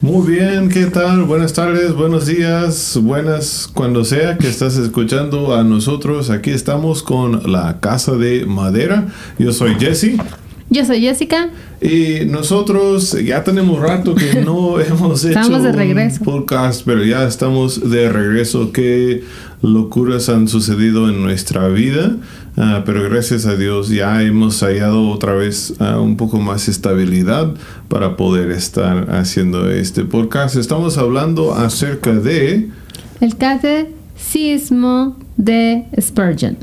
Muy bien, ¿qué tal? Buenas tardes, buenos días, buenas cuando sea que estás escuchando a nosotros. Aquí estamos con la Casa de Madera. Yo soy Jesse. Yo soy Jessica. Y nosotros ya tenemos rato que no hemos hecho de regreso. un podcast, pero ya estamos de regreso. Qué locuras han sucedido en nuestra vida, ah, pero gracias a Dios ya hemos hallado otra vez ah, un poco más estabilidad para poder estar haciendo este podcast. Estamos hablando acerca de... El catecismo de Spurgeon.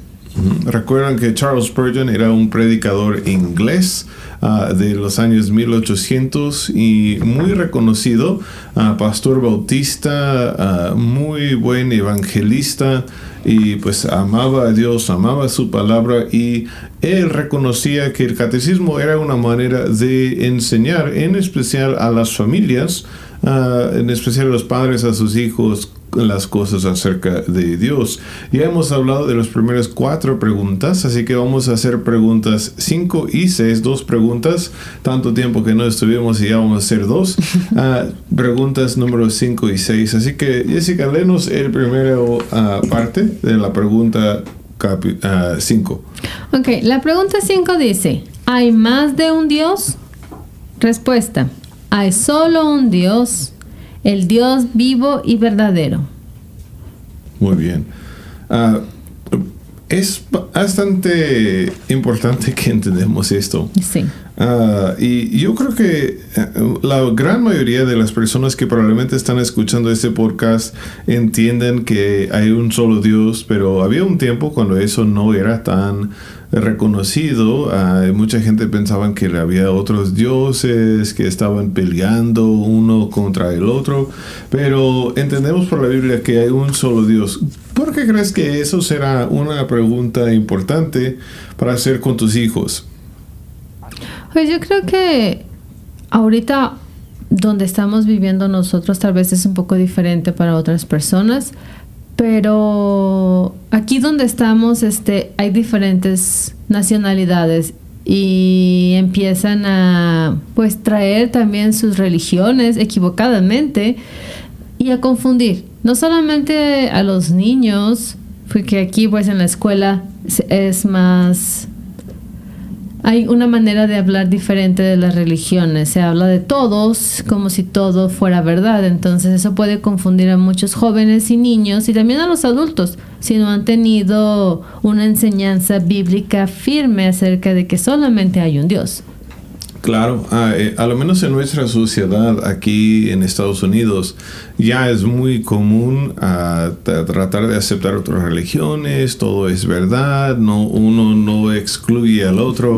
Recuerdan que Charles Spurgeon era un predicador inglés ah, de los años 1800 y muy reconocido, ah, pastor bautista, ah, muy buen evangelista y pues amaba a Dios, amaba su palabra y él reconocía que el catecismo era una manera de enseñar en especial a las familias, en especial los padres, a sus hijos, las cosas acerca de Dios. Ya hemos hablado de las primeras cuatro preguntas, así que vamos a hacer preguntas 5 y 6, dos preguntas, tanto tiempo que no estuvimos y ya vamos a hacer dos. Ah, preguntas número 5 y 6. Así que Jessica, lenos el primero ah, parte de la pregunta 5. Uh, ok, la pregunta 5 dice, ¿hay más de un Dios? Respuesta, hay solo un Dios el Dios vivo y verdadero. Muy bien. Ah, es bastante importante que entendamos esto. Sí. Ah, y yo creo que eh, la gran mayoría de las personas que probablemente están escuchando este podcast entienden que hay un solo Dios, pero había un tiempo cuando eso no era tan reconocido. mucha gente pensaba que había otros dioses que estaban peleando uno contra el otro, pero entendemos por la Biblia que hay un solo Dios. ¿Por qué crees que eso será una pregunta importante para hacer con tus hijos? Pues yo creo que ahorita donde estamos viviendo nosotros tal vez es un poco diferente para otras personas, pero aquí donde estamos este, hay diferentes nacionalidades y empiezan a pues traer también sus religiones equivocadamente y a confundir. No solamente a los niños porque aquí pues en la escuela es más hay una manera de hablar diferente de las religiones. Se habla de todos como si todo fuera verdad. Entonces eso puede confundir a muchos jóvenes y niños y también a los adultos si no han tenido una enseñanza bíblica firme acerca de que solamente hay un Dios. Claro, ah, eh, a lo menos en nuestra sociedad aquí en Estados Unidos ya es muy común ah, tratar de aceptar otras religiones, todo es verdad, no uno no excluye al otro,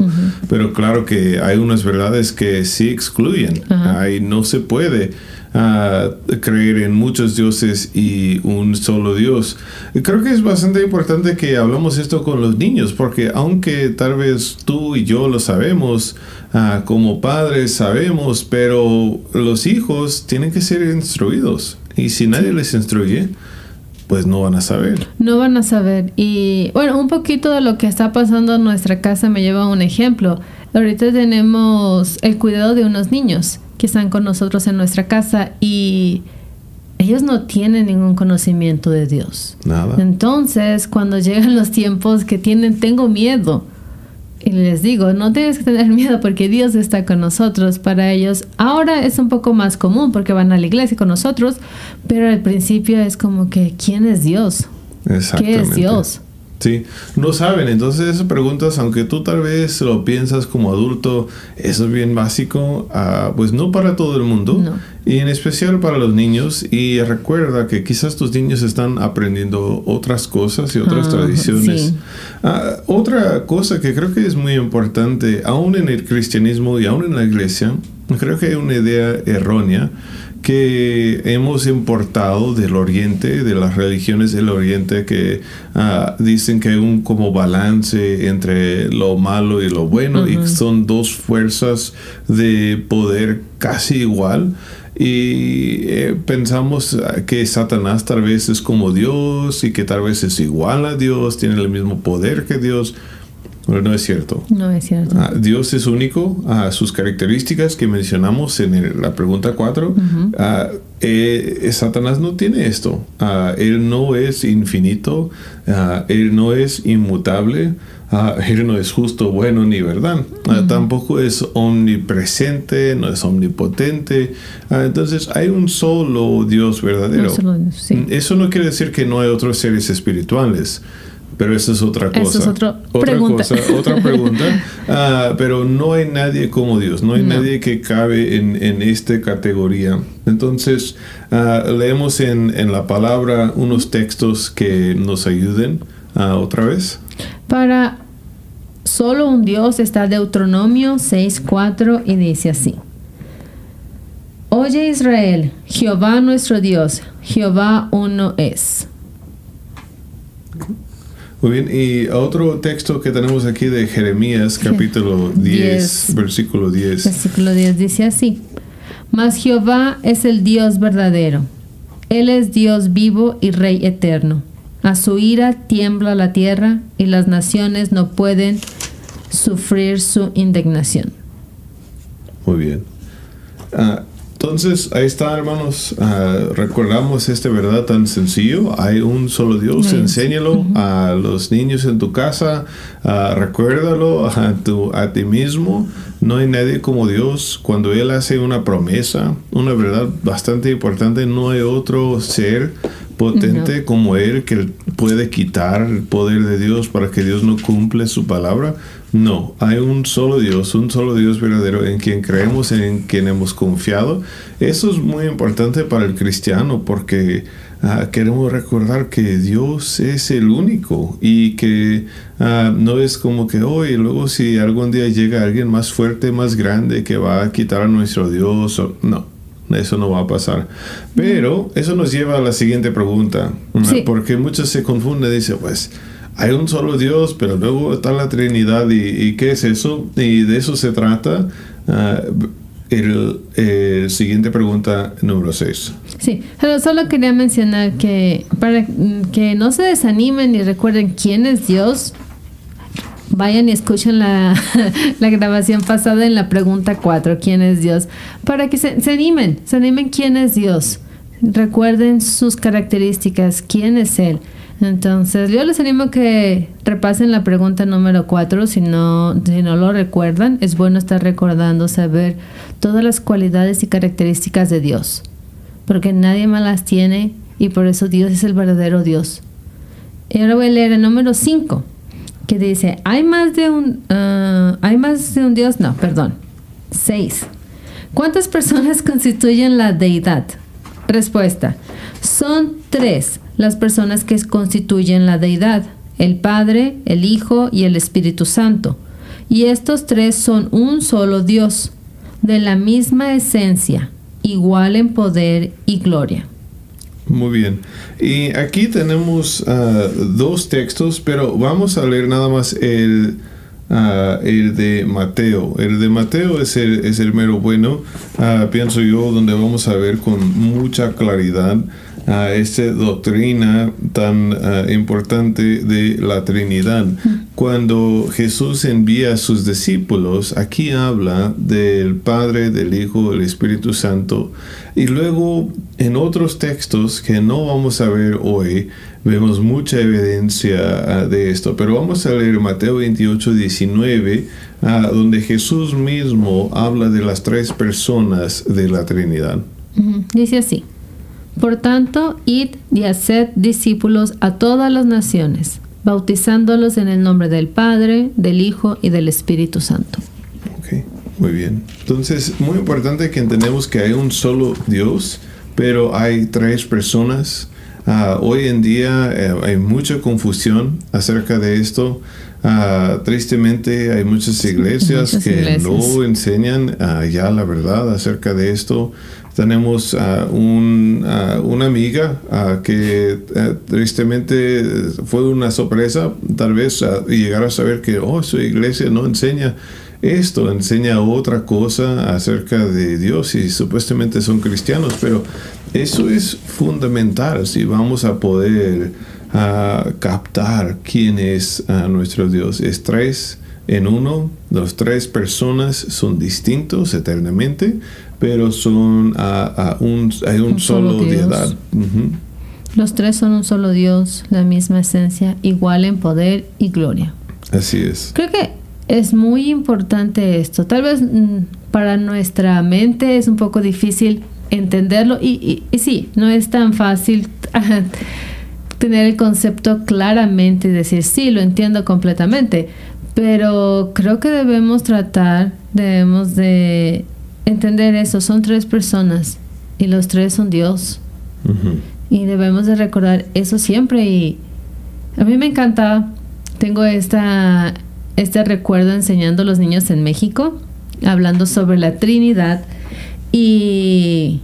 pero claro que hay unas verdades que sí excluyen, ahí no se puede a creer en muchos dioses y un solo Dios. Creo que es bastante importante que hablamos esto con los niños, porque aunque tal vez tú y yo lo sabemos, ah, como padres sabemos, pero los hijos tienen que ser instruidos. Y si nadie les instruye, pues no van a saber. No van a saber. Y bueno, un poquito de lo que está pasando en nuestra casa me lleva a un ejemplo. Ahorita tenemos el cuidado de unos niños que están con nosotros en nuestra casa y ellos no tienen ningún conocimiento de Dios. Nada. Entonces, cuando llegan los tiempos que tienen, tengo miedo. Y les digo, no tienes que tener miedo porque Dios está con nosotros. Para ellos, ahora es un poco más común porque van a la iglesia con nosotros, pero al principio es como que, ¿quién es Dios? ¿Qué es Dios? Sí, no saben. Entonces esas preguntas, aunque tú tal vez lo piensas como adulto, eso es bien básico, uh, pues no para todo el mundo. Y en especial para los niños. Y recuerda que quizás tus niños están aprendiendo otras cosas y otras ah, tradiciones. Ah, otra cosa que creo que es muy importante, aún en el cristianismo y aún en la iglesia, creo que hay una idea errónea que hemos importado del oriente, de las religiones del oriente, que ah, dicen que hay un como balance entre lo malo y lo bueno y son dos fuerzas de poder casi igual. y eh, pensamos que Satanás tal vez es como Dios y que tal vez es igual a Dios, tiene el mismo poder que Dios. Pero no es cierto. No es cierto. Ah, Dios es único. a sus características que mencionamos en la pregunta 4. Ah, eh, Satanás no tiene esto. Ah, él no es infinito. él no es inmutable. él no es justo, bueno ni verdad. tampoco es omnipresente, no es omnipotente. entonces hay un solo Dios verdadero. Eso no quiere decir que no hay otros seres espirituales. Pero esa es otra cosa. Esa es otra pregunta. otra pregunta. Ah, pero no hay nadie como Dios, no hay nadie que cabe en, en esta categoría. Entonces, ah, leemos en, en, la palabra unos textos que nos ayuden uh, otra vez. Para solo un Dios está Deuteronomio 6.4 y dice así. Oye Israel, Jehová nuestro Dios, Jehová uno es. Muy bien, y otro texto que tenemos aquí de Jeremías, capítulo 10, versículo 10. Versículo 10 dice así, Mas Jehová es el Dios verdadero, Él es Dios vivo y Rey eterno. A su ira tiembla la tierra y las naciones no pueden sufrir su indignación. Muy bien. Ah, entonces, ahí está, hermanos. Ah, recordamos esta verdad tan sencillo. Hay un solo Dios. Enséñalo a los niños en tu casa. Uh, recuérdalo a, tu, a ti mismo. No hay nadie como Dios. Cuando Él hace una promesa, una verdad bastante importante, no hay otro ser potente como Él que puede quitar el poder de Dios para que Dios no cumple su palabra. No, hay un solo Dios, un solo Dios verdadero en quien creemos, en quien hemos confiado. Eso es muy importante para el cristiano porque ah, queremos recordar que Dios es el único y que ah, no es como que hoy, luego si algún día llega alguien más fuerte, más grande que va a quitar a nuestro Dios, no. Eso no va a pasar. Pero eso nos lleva a la siguiente pregunta. Porque muchos se confunden y dicen, pues, hay un solo Dios, pero luego está la Trinidad. ¿Y, qué es eso? Y de eso se trata. Ah, el, siguiente pregunta número 6. Sí, pero solo quería mencionar que para que no se desanimen y recuerden quién es Dios, vayan y escuchen la, grabación pasada en la pregunta 4, ¿quién es Dios? Para que se, se, animen, se animen quién es Dios. Recuerden sus características, quién es Él. Entonces, yo les animo a que repasen la pregunta número 4 si no, si no lo recuerdan. Es bueno estar recordando, saber todas las cualidades y características de Dios. Porque nadie más las tiene y por eso Dios es el verdadero Dios. Y ahora voy a leer el número 5 que dice, ¿hay más de un, ah, ¿hay más de un Dios? No, perdón. Seis. ¿Cuántas personas constituyen la deidad? Respuesta. Son tres las personas que constituyen la deidad. El Padre, el Hijo y el Espíritu Santo. Y estos tres son un solo Dios, de la misma esencia, igual en poder y gloria. Muy bien. Y aquí tenemos ah, dos textos, pero vamos a leer nada más el, ah, el de Mateo. El de Mateo es el, es el mero bueno, ah, pienso yo, donde vamos a ver con mucha claridad a esta doctrina tan uh, importante de la Trinidad. Cuando Jesús envía a sus discípulos, aquí habla del Padre, del Hijo, del Espíritu Santo. Y luego en otros textos que no vamos a ver hoy, vemos mucha evidencia uh, de esto. Pero vamos a leer Mateo 28, 19, uh, donde Jesús mismo habla de las tres personas de la Trinidad. Dice así. Por tanto, id y haced discípulos a todas las naciones, bautizándolos en el nombre del Padre, del Hijo y del Espíritu Santo. Ok, muy bien. Entonces, muy importante que entendemos que hay un solo Dios, pero hay tres personas. Ah, hoy en día eh, hay mucha confusión acerca de esto. Ah, tristemente hay muchas iglesias que no enseñan uh, ya la verdad acerca de esto. Tenemos a una amiga que eh, tristemente fue una sorpresa, tal vez llegar a saber que oh, su iglesia no enseña esto enseña otra cosa acerca de Dios y supuestamente son cristianos, pero eso es fundamental si vamos a poder ah, captar quién es ah, nuestro Dios. Es tres en uno, los tres personas son distintos eternamente, pero son a, un, hay un, solo, deidad. Los tres son un solo Dios, la misma esencia, igual en poder y gloria. Así es. Creo que es muy importante esto. Tal vez mm, para nuestra mente es un poco difícil entenderlo y, y, sí, no es tan fácil tener el concepto claramente y decir, sí, lo entiendo completamente, pero creo que debemos tratar, debemos de entender eso. Son tres personas y los tres son Dios. Y debemos de recordar eso siempre. Y a mí me encanta, tengo esta, este recuerdo enseñando a los niños en México, hablando sobre la Trinidad. Y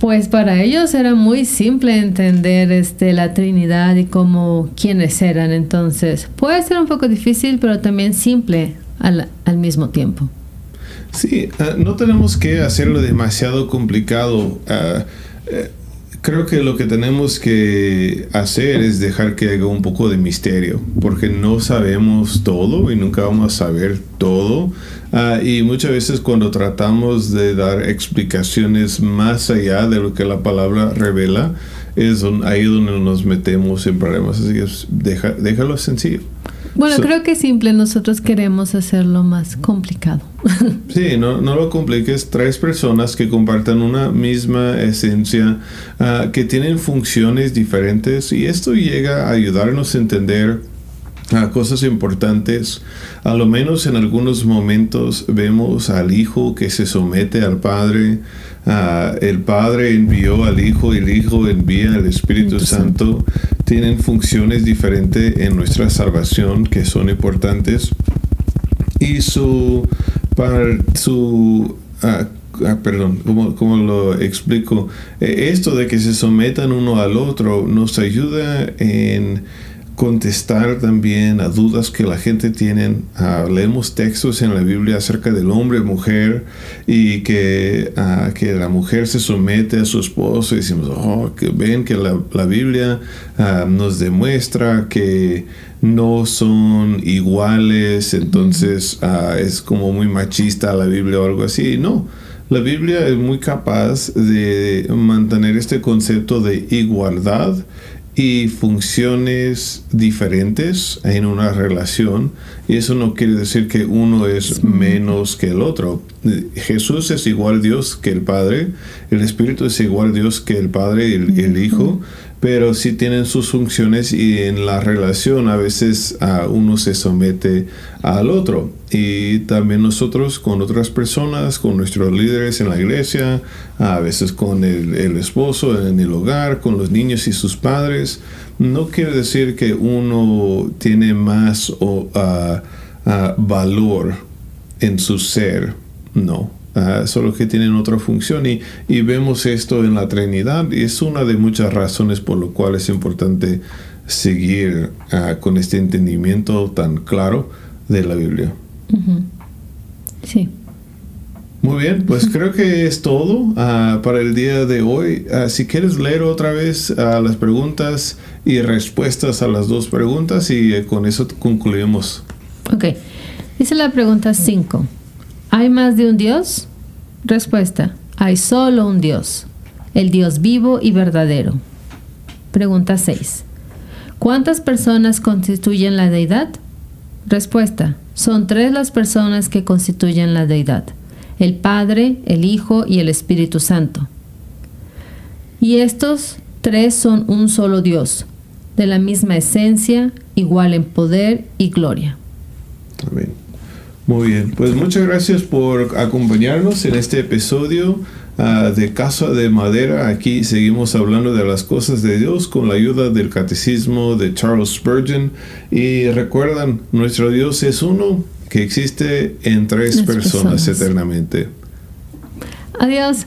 pues para ellos era muy simple entender este, la Trinidad y cómo quiénes eran. Entonces puede ser un poco difícil, pero también simple al, al mismo tiempo. Sí, ah, no tenemos que hacerlo demasiado complicado. Uh, creo que lo que tenemos que hacer es dejar que haga un poco de misterio, porque no sabemos todo y nunca vamos a saber todo. Uh, y muchas veces cuando tratamos de dar explicaciones más allá de lo que la palabra revela, es ahí donde nos metemos en problemas. Así que deja, déjalo sencillo. Bueno, creo que simple, nosotros queremos hacerlo más complicado. sí, no, no lo compliques. Tres personas que compartan una misma esencia, ah, que tienen funciones diferentes y esto llega a ayudarnos a entender a cosas importantes. A lo menos en algunos momentos vemos al Hijo que se somete al Padre. el Padre envió al Hijo y el Hijo envía al Espíritu Santo. Tienen funciones diferentes en nuestra salvación que son importantes. Y su, para su ah, ah, perdón, ¿cómo, lo explico? Eh, esto de que se sometan uno al otro nos ayuda en contestar también a dudas que la gente tiene. Uh, leemos textos en la Biblia acerca del hombre mujer y que, uh, que la mujer se somete a su esposo y decimos, oh, que ven que la, la Biblia uh, nos demuestra que no son iguales, entonces es como muy machista la Biblia o algo así. No. La Biblia es muy capaz de mantener este concepto de igualdad y funciones diferentes en una relación y eso no quiere decir que uno es menos que el otro. Jesús es igual Dios que el Padre, el Espíritu es igual Dios que el Padre y el, Hijo, pero sí tienen sus funciones y en la relación a veces uno se somete al otro. Y también nosotros con otras personas, con nuestros líderes en la iglesia, a veces con el, esposo en el hogar, con los niños y sus padres. No quiere decir que uno tiene más o, valor en su ser, no. Ah, solo que tienen otra función y, y, vemos esto en la Trinidad y es una de muchas razones por lo cual es importante seguir ah, con este entendimiento tan claro de la Biblia. Sí. Muy bien, pues creo que es todo ah, para el día de hoy. si quieres leer otra vez las preguntas y respuestas a las dos preguntas y eh, con eso concluimos. Ok, dice la pregunta 5. ¿Hay más de un Dios? Respuesta. Hay solo un Dios, el Dios vivo y verdadero. Pregunta 6. ¿Cuántas personas constituyen la deidad? Respuesta. Son tres las personas que constituyen la deidad. El Padre, el Hijo y el Espíritu Santo. Y estos tres son un solo Dios, de la misma esencia, igual en poder y gloria. Amén. Muy bien, pues muchas gracias por acompañarnos en este episodio ah, de Casa de Madera. Aquí seguimos hablando de las cosas de Dios con la ayuda del catecismo de Charles Spurgeon. Y recuerdan, nuestro Dios es uno que existe en tres, personas eternamente. Adiós.